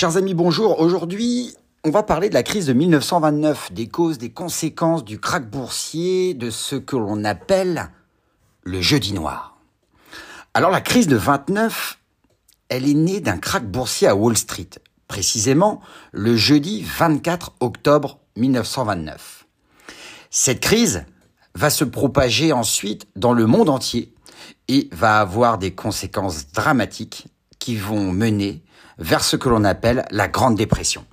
Chers amis, bonjour. Aujourd'hui, on va parler de la crise de 1929, des causes, des conséquences du krach boursier, de ce que l'on appelle le jeudi noir. Alors la crise de 29, elle est née d'un krach boursier à Wall Street, précisément le jeudi 24 octobre 1929. Cette crise va se propager ensuite dans le monde entier et va avoir des conséquences dramatiques qui vont mener vers ce que l'on appelle la Grande Dépression.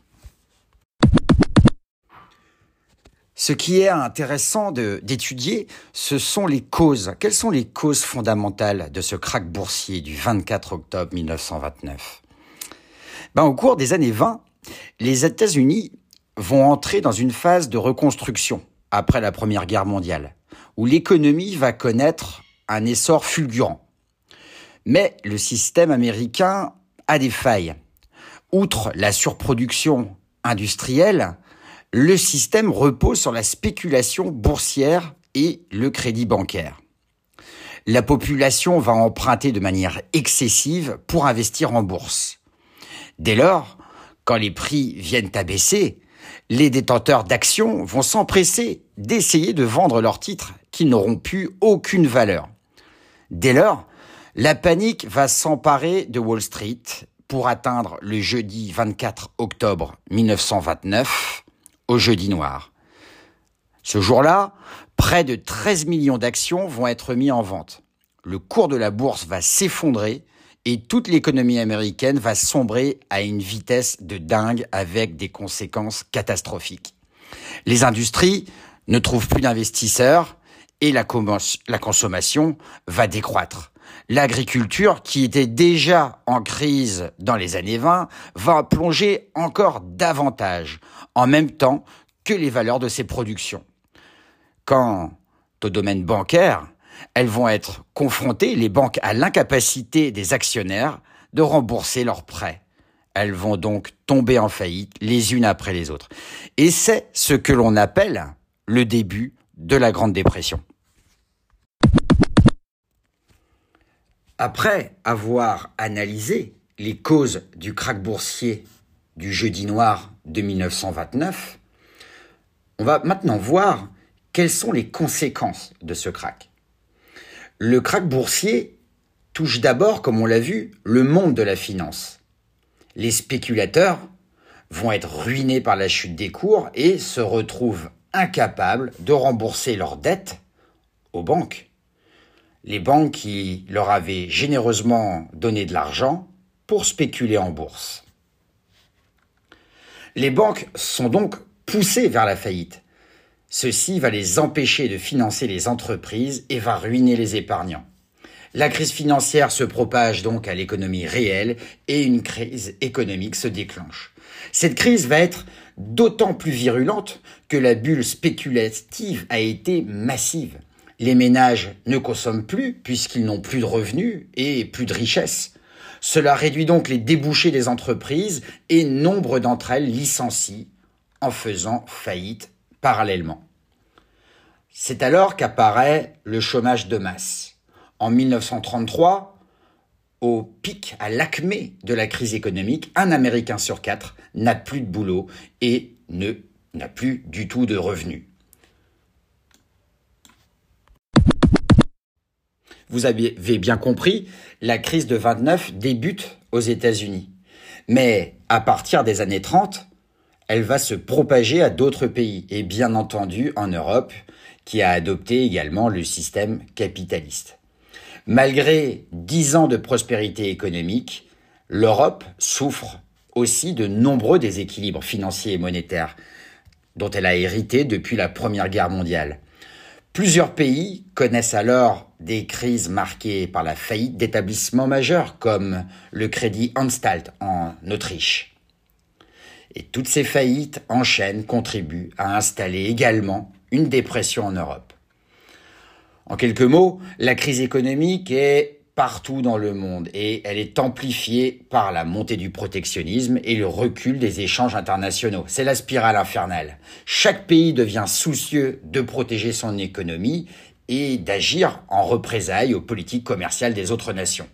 Ce qui est intéressant d'étudier, ce sont les causes. Quelles sont les causes fondamentales de ce krach boursier du 24 octobre 1929 ben, Au cours des années 20, les États-Unis vont entrer dans une phase de reconstruction après la Première Guerre mondiale, où l'économie va connaître un essor fulgurant. Mais le système américain a des failles. Outre la surproduction industrielle, le système repose sur la spéculation boursière et le crédit bancaire. La population va emprunter de manière excessive pour investir en bourse. Dès lors, quand les prix viennent à baisser, les détenteurs d'actions vont s'empresser d'essayer de vendre leurs titres qui n'auront plus aucune valeur. Dès lors, la panique va s'emparer de Wall Street pour atteindre le jeudi 24 octobre 1929 au jeudi noir. Ce jour-là, près de 13 millions d'actions vont être mis en vente. Le cours de la bourse va s'effondrer et toute l'économie américaine va sombrer à une vitesse de dingue avec des conséquences catastrophiques. Les industries ne trouvent plus d'investisseurs et la, la consommation va décroître. L'agriculture, qui était déjà en crise dans les années 20, va plonger encore davantage, en même temps que les valeurs de ses productions. Quant au domaine bancaire, elles vont être confrontées, les banques, à l'incapacité des actionnaires de rembourser leurs prêts. Elles vont donc tomber en faillite les unes après les autres. Et c'est ce que l'on appelle le début de la Grande Dépression. Après avoir analysé les causes du krach boursier du jeudi noir de 1929, on va maintenant voir quelles sont les conséquences de ce krach. Le krach boursier touche d'abord, comme on l'a vu, le monde de la finance. Les spéculateurs vont être ruinés par la chute des cours et se retrouvent incapables de rembourser leurs dettes aux banques les banques qui leur avaient généreusement donné de l'argent pour spéculer en bourse. Les banques sont donc poussées vers la faillite. Ceci va les empêcher de financer les entreprises et va ruiner les épargnants. La crise financière se propage donc à l'économie réelle et une crise économique se déclenche. Cette crise va être d'autant plus virulente que la bulle spéculative a été massive. Les ménages ne consomment plus puisqu'ils n'ont plus de revenus et plus de richesses. Cela réduit donc les débouchés des entreprises et nombre d'entre elles licencient en faisant faillite parallèlement. C'est alors qu'apparaît le chômage de masse. En 1933, au pic, à l'acmé de la crise économique, un Américain sur quatre n'a plus de boulot et ne n'a plus du tout de revenus. Vous avez bien compris, la crise de 29 débute aux États-Unis. Mais à partir des années 30, elle va se propager à d'autres pays, et bien entendu en Europe, qui a adopté également le système capitaliste. Malgré dix ans de prospérité économique, l'Europe souffre aussi de nombreux déséquilibres financiers et monétaires dont elle a hérité depuis la Première Guerre mondiale. Plusieurs pays connaissent alors des crises marquées par la faillite d'établissements majeurs comme le crédit Anstalt en Autriche. Et toutes ces faillites en contribuent à installer également une dépression en Europe. En quelques mots, la crise économique est partout dans le monde et elle est amplifiée par la montée du protectionnisme et le recul des échanges internationaux. C'est la spirale infernale. Chaque pays devient soucieux de protéger son économie et d'agir en représailles aux politiques commerciales des autres nations.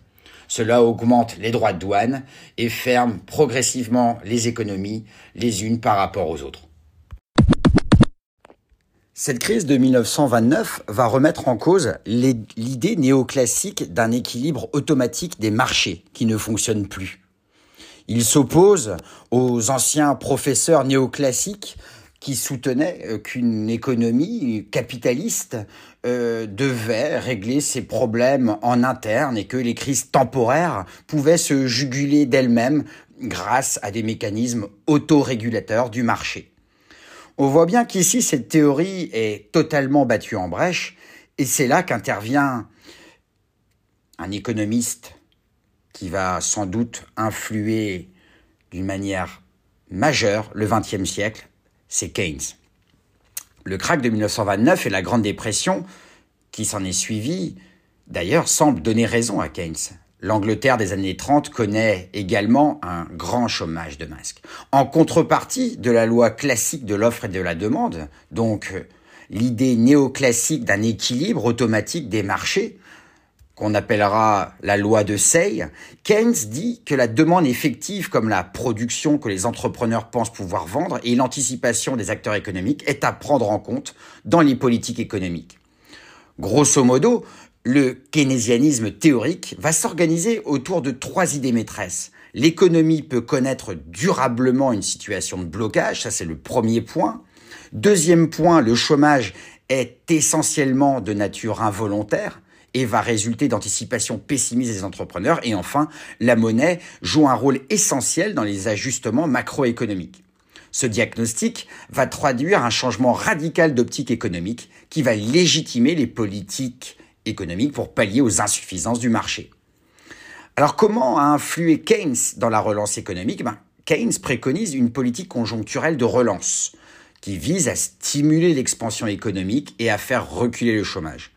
Cela augmente les droits de douane et ferme progressivement les économies les unes par rapport aux autres. Cette crise de 1929 va remettre en cause l'idée néoclassique d'un équilibre automatique des marchés qui ne fonctionne plus. Il s'oppose aux anciens professeurs néoclassiques qui soutenaient euh, qu'une économie capitaliste euh, devait régler ses problèmes en interne et que les crises temporaires pouvaient se juguler d'elles-mêmes grâce à des mécanismes autorégulateurs du marché. On voit bien qu'ici, cette théorie est totalement battue en brèche, et c'est là qu'intervient un économiste qui va sans doute influer d'une manière majeure le XXe siècle, c'est Keynes. Le krach de 1929 et la Grande Dépression qui s'en est suivi, d'ailleurs, semblent donner raison à Keynes. L'Angleterre des années 30 connaît également un grand chômage de masques. En contrepartie de la loi classique de l'offre et de la demande, donc l'idée néoclassique d'un équilibre automatique des marchés, qu'on appellera la loi de Say, Keynes dit que la demande effective comme la production que les entrepreneurs pensent pouvoir vendre et l'anticipation des acteurs économiques est à prendre en compte dans les politiques économiques. Grosso modo, le keynésianisme théorique va s'organiser autour de trois idées maîtresses. L'économie peut connaître durablement une situation de blocage, ça c'est le premier point. Deuxième point, le chômage est essentiellement de nature involontaire et va résulter d'anticipation pessimiste des entrepreneurs. Et enfin, la monnaie joue un rôle essentiel dans les ajustements macroéconomiques. Ce diagnostic va traduire un changement radical d'optique économique qui va légitimer les politiques économiques pour pallier aux insuffisances du marché. Alors comment a influé Keynes dans la relance économique? Ben, Keynes préconise une politique conjoncturelle de relance qui vise à stimuler l'expansion économique et à faire reculer le chômage.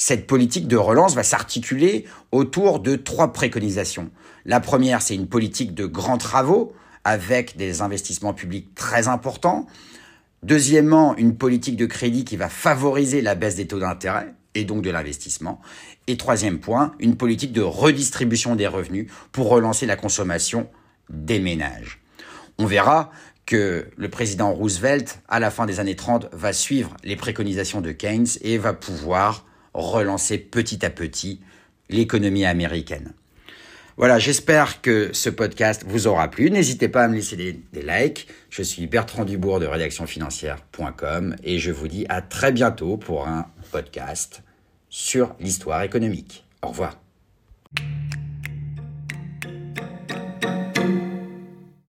Cette politique de relance va s'articuler autour de trois préconisations. La première, c'est une politique de grands travaux avec des investissements publics très importants. Deuxièmement, une politique de crédit qui va favoriser la baisse des taux d'intérêt et donc de l'investissement. Et troisième point, une politique de redistribution des revenus pour relancer la consommation des ménages. On verra que le président Roosevelt, à la fin des années 30, va suivre les préconisations de Keynes et va pouvoir relancer petit à petit l'économie américaine. Voilà, j'espère que ce podcast vous aura plu. N'hésitez pas à me laisser des, likes. Je suis Bertrand Dubourg de rédactionfinancière.com et je vous dis à très bientôt pour un podcast sur l'histoire économique. Au revoir.